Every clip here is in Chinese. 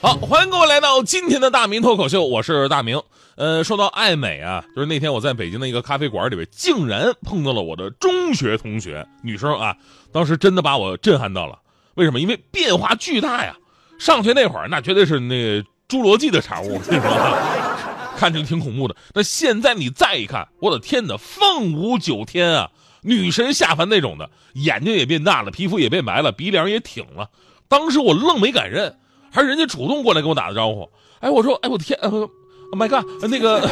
好，欢迎各位来到今天的大明脱口秀，我是大明。呃，说到爱美啊，就是那天我在北京的一个咖啡馆里边，竟然碰到了我的中学同学，女生啊，当时真的把我震撼到了。为什么？因为变化巨大呀。上学那会儿，那绝对是那侏罗纪的产物，是吧？看着挺恐怖的。那现在你再一看，我的天哪，凤舞九天啊，女神下凡那种的，眼睛也变大了，皮肤也变白了，鼻梁也挺了。当时我愣没敢认。还是人家主动过来跟我打的招呼，哎，我说，哎，我天，Oh my God，那个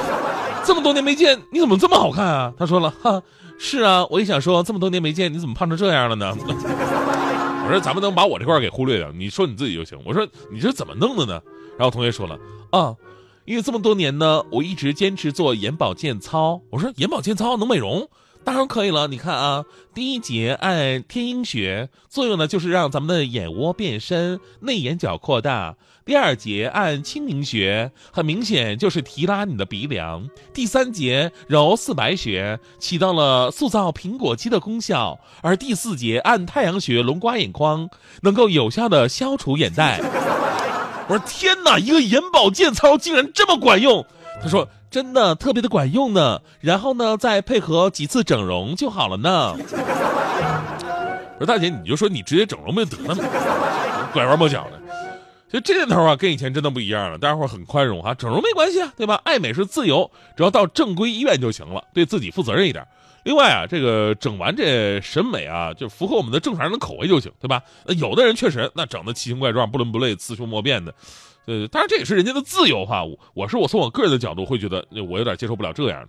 这么多年没见，你怎么这么好看啊？他说了，哈，是啊，我也想说，这么多年没见，你怎么胖成这样了呢？我说，咱们能把我这块给忽略掉，你说你自己就行。我说，你这怎么弄的呢？然后同学说了，啊，因为这么多年呢，我一直坚持做眼保健操。我说，眼保健操能美容？当然可以了，你看啊，第一节按天鹰穴，作用呢就是让咱们的眼窝变深，内眼角扩大；第二节按清明穴，很明显就是提拉你的鼻梁；第三节揉四白穴，起到了塑造苹果肌的功效；而第四节按太阳穴、龙刮眼眶，能够有效的消除眼袋。我说天哪，一个眼保健操竟然这么管用！他说。真的特别的管用呢，然后呢，再配合几次整容就好了呢。我说大姐，你就说你直接整容不就得了吗？拐弯抹角的。其实这年头啊，跟以前真的不一样了，大家伙很宽容哈，整容没关系啊，对吧？爱美是自由，只要到正规医院就行了，对自己负责任一点。另外啊，这个整完这审美啊，就符合我们的正常人的口味就行，对吧？有的人确实那整的奇形怪状、不伦不类、雌雄莫辨的。呃，当然这也是人家的自由哈。我我是我从我个人的角度会觉得，我有点接受不了这样的。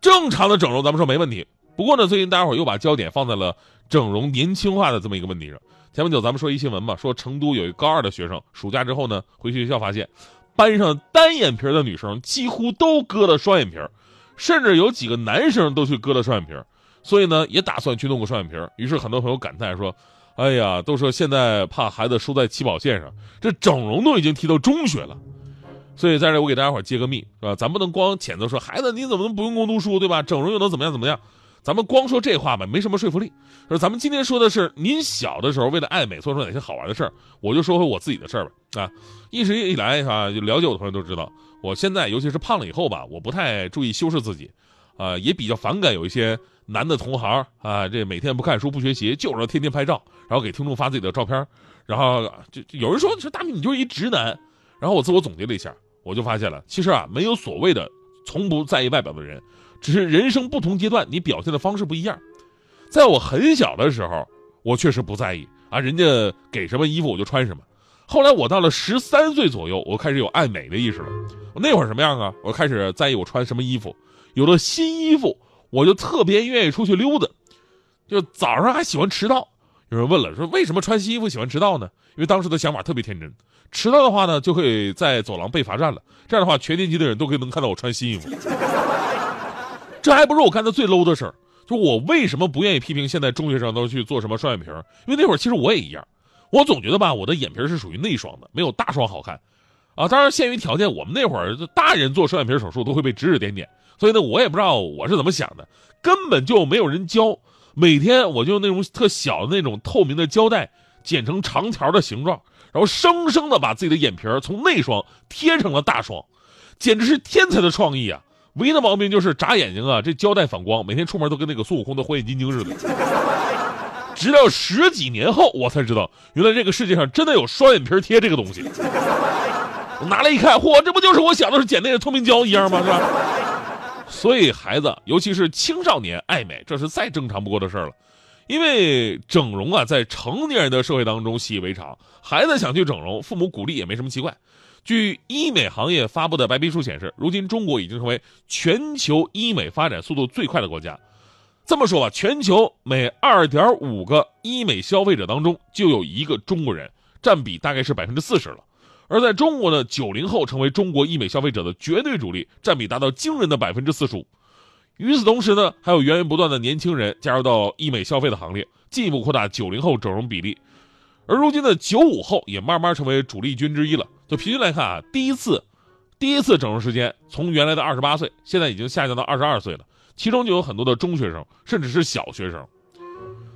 正常的整容咱们说没问题，不过呢，最近大家伙又把焦点放在了整容年轻化的这么一个问题上。前不久咱们说一新闻嘛，说成都有一高二的学生，暑假之后呢回学校发现，班上单眼皮的女生几乎都割了双眼皮，甚至有几个男生都去割了双眼皮，所以呢也打算去弄个双眼皮。于是很多朋友感叹说。哎呀，都说现在怕孩子输在起跑线上，这整容都已经提到中学了，所以在这我给大家伙揭个秘，是吧？咱不能光谴责说孩子你怎么能不用功读书，对吧？整容又能怎么样怎么样？咱们光说这话吧，没什么说服力。说咱们今天说的是您小的时候为了爱美做出哪些好玩的事儿，我就说回我自己的事儿吧。啊，一直以来啊，就了解我的朋友都知道，我现在尤其是胖了以后吧，我不太注意修饰自己，啊，也比较反感有一些。男的同行啊，这每天不看书不学习，就知道天天拍照，然后给听众发自己的照片，然后就有人说说大明你就是一直男，然后我自我总结了一下，我就发现了，其实啊没有所谓的从不在意外表的人，只是人生不同阶段你表现的方式不一样。在我很小的时候，我确实不在意啊，人家给什么衣服我就穿什么。后来我到了十三岁左右，我开始有爱美的意识了。我那会儿什么样啊？我开始在意我穿什么衣服，有了新衣服。我就特别愿意出去溜达，就早上还喜欢迟到。有人问了，说为什么穿新衣服喜欢迟到呢？因为当时的想法特别天真，迟到的话呢，就会在走廊被罚站了。这样的话，全年级的人都可以能看到我穿新衣服。这还不是我干的最 low 的事儿。就我为什么不愿意批评现在中学生都去做什么双眼皮？因为那会儿其实我也一样，我总觉得吧，我的眼皮是属于内双的，没有大双好看。啊，当然限于条件，我们那会儿大人做双眼皮手术都会被指指点点。所以呢，我也不知道我是怎么想的，根本就没有人教。每天我就用那种特小的那种透明的胶带剪成长条的形状，然后生生的把自己的眼皮从内双贴成了大双，简直是天才的创意啊！唯一的毛病就是眨眼睛啊，这胶带反光，每天出门都跟那个孙悟空的火眼金睛似的。直到十几年后，我才知道，原来这个世界上真的有双眼皮贴这个东西。我拿来一看，嚯，这不就是我小的时候剪那个透明胶一样吗？是吧？所以，孩子，尤其是青少年爱美，这是再正常不过的事儿了。因为整容啊，在成年人的社会当中习以为常，孩子想去整容，父母鼓励也没什么奇怪。据医美行业发布的白皮书显示，如今中国已经成为全球医美发展速度最快的国家。这么说吧，全球每二点五个医美消费者当中就有一个中国人，占比大概是百分之四十了。而在中国的九零后成为中国医美消费者的绝对主力，占比达到惊人的百分之四十五。与此同时呢，还有源源不断的年轻人加入到医美消费的行列，进一步扩大九零后整容比例。而如今的九五后也慢慢成为主力军之一了。就平均来看啊，第一次，第一次整容时间从原来的二十八岁，现在已经下降到二十二岁了。其中就有很多的中学生，甚至是小学生。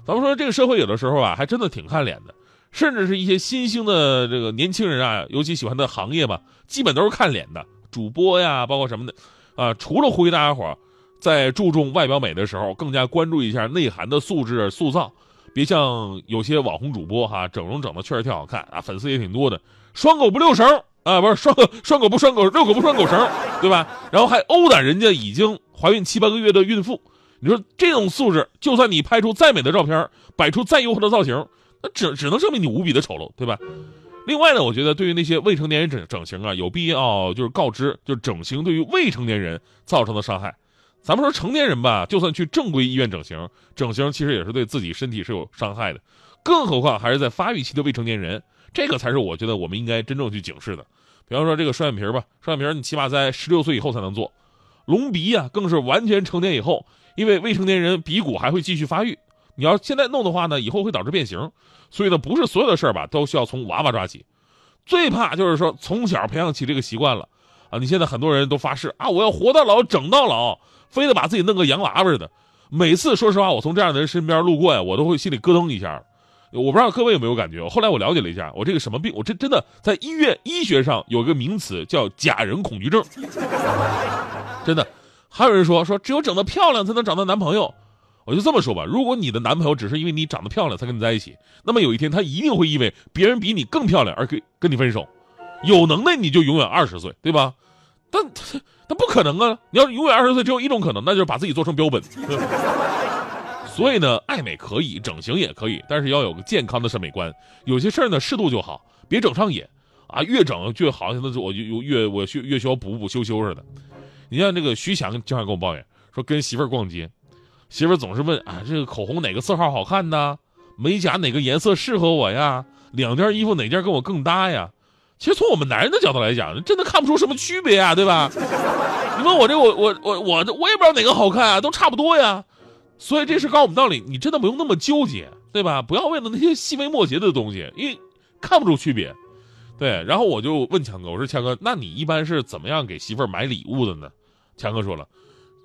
咱们说这个社会有的时候啊，还真的挺看脸的，甚至是一些新兴的这个年轻人啊，尤其喜欢的行业吧，基本都是看脸的，主播呀，包括什么的，啊，除了呼吁大家伙在注重外表美的时候，更加关注一下内涵的素质塑造，别像有些网红主播哈，整容整的确实挺好看啊，粉丝也挺多的，拴狗不遛绳啊，不是拴拴 狗不拴狗，遛狗不拴狗绳，对吧？然后还殴打人家已经怀孕七八个月的孕妇。你说这种素质，就算你拍出再美的照片，摆出再诱惑的造型，那只只能证明你无比的丑陋，对吧？另外呢，我觉得对于那些未成年人整整形啊，有必要就是告知，就是整形对于未成年人造成的伤害。咱们说成年人吧，就算去正规医院整形，整形其实也是对自己身体是有伤害的，更何况还是在发育期的未成年人，这个才是我觉得我们应该真正去警示的。比方说这个双眼皮吧，双眼皮你起码在十六岁以后才能做，隆鼻呀，更是完全成年以后。因为未成年人鼻骨还会继续发育，你要现在弄的话呢，以后会导致变形，所以呢，不是所有的事儿吧都需要从娃娃抓起，最怕就是说从小培养起这个习惯了，啊，你现在很多人都发誓啊，我要活到老整到老，非得把自己弄个洋娃娃似的。每次说实话，我从这样的人身边路过呀，我都会心里咯噔一下。我不知道各位有没有感觉？后来我了解了一下，我这个什么病，我这真的在医院医学上有个名词叫假人恐惧症，真的。还有人说说只有整得漂亮才能找到男朋友，我就这么说吧，如果你的男朋友只是因为你长得漂亮才跟你在一起，那么有一天他一定会因为别人比你更漂亮而跟跟你分手。有能耐你就永远二十岁，对吧？但他他不可能啊！你要永远二十岁，只有一种可能，那就是把自己做成标本。所以呢，爱美可以，整形也可以，但是要有个健康的审美观。有些事儿呢，适度就好，别整上瘾啊！越整就好像那是我就越我需越需要补补修修似的。你像那个徐强经常跟我抱怨说，跟媳妇儿逛街，媳妇总是问啊，这个口红哪个色号好看呢？美甲哪个颜色适合我呀？两件衣服哪件跟我更搭呀？其实从我们男人的角度来讲，真的看不出什么区别啊，对吧？你问我这我我我我我也不知道哪个好看啊，都差不多呀。所以这事告诉我们道理，你真的不用那么纠结，对吧？不要为了那些细微末节的东西，因为看不出区别。对，然后我就问强哥，我说强哥，那你一般是怎么样给媳妇买礼物的呢？强哥说了，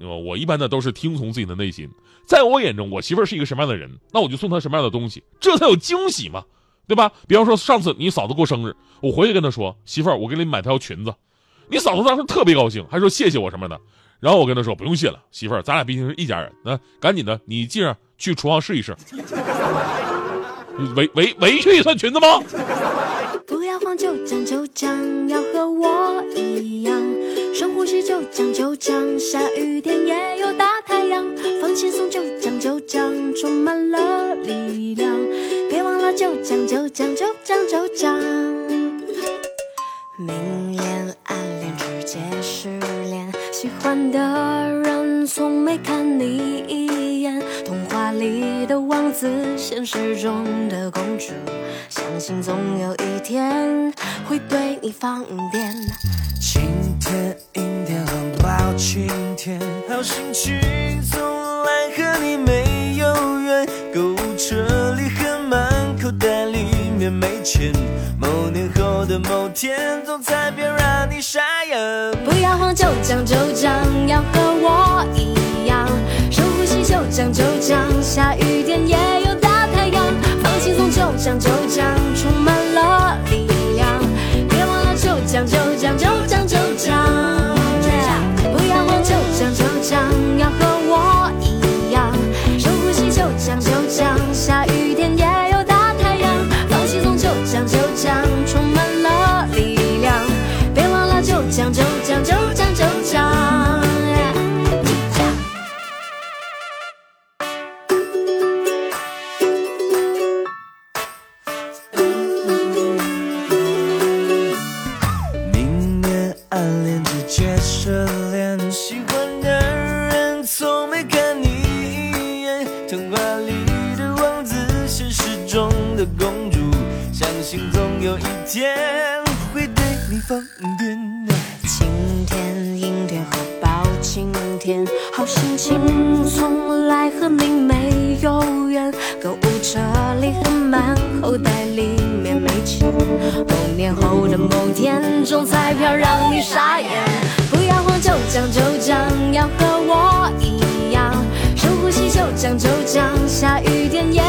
我一般呢都是听从自己的内心，在我眼中，我媳妇儿是一个什么样的人，那我就送她什么样的东西，这才有惊喜嘛，对吧？比方说上次你嫂子过生日，我回去跟她说，媳妇儿，我给你买条裙子，你嫂子当时特别高兴，还说谢谢我什么的。然后我跟她说，不用谢了，媳妇儿，咱俩毕竟是一家人，那赶紧的，你进上去厨房试一试，围围围裙也算裙子吗？不要慌，就将就将，要和我一样。深呼吸，就将就将，下轻松，就讲就讲，充满了力量。别忘了，就讲就讲就讲就讲。明恋暗恋，直接失恋，喜欢的人从没看你一眼。童话里的王子，现实中的公主，相信总有一天会对你放电。晴天、阴天和包晴天，好心情总也没钱。某年后的某天，总裁便让你傻眼。不要慌，就将就将，要和我一样。深呼吸，就将就将，下雨天也有大太阳。放轻松，就将就将，充天，好心情从来和你没有缘。购物车里很满，口袋里面没钱。某年后的某天，中彩票让你傻眼。不要慌，就讲就讲，要和我一样。深呼吸，就讲就讲，下雨天也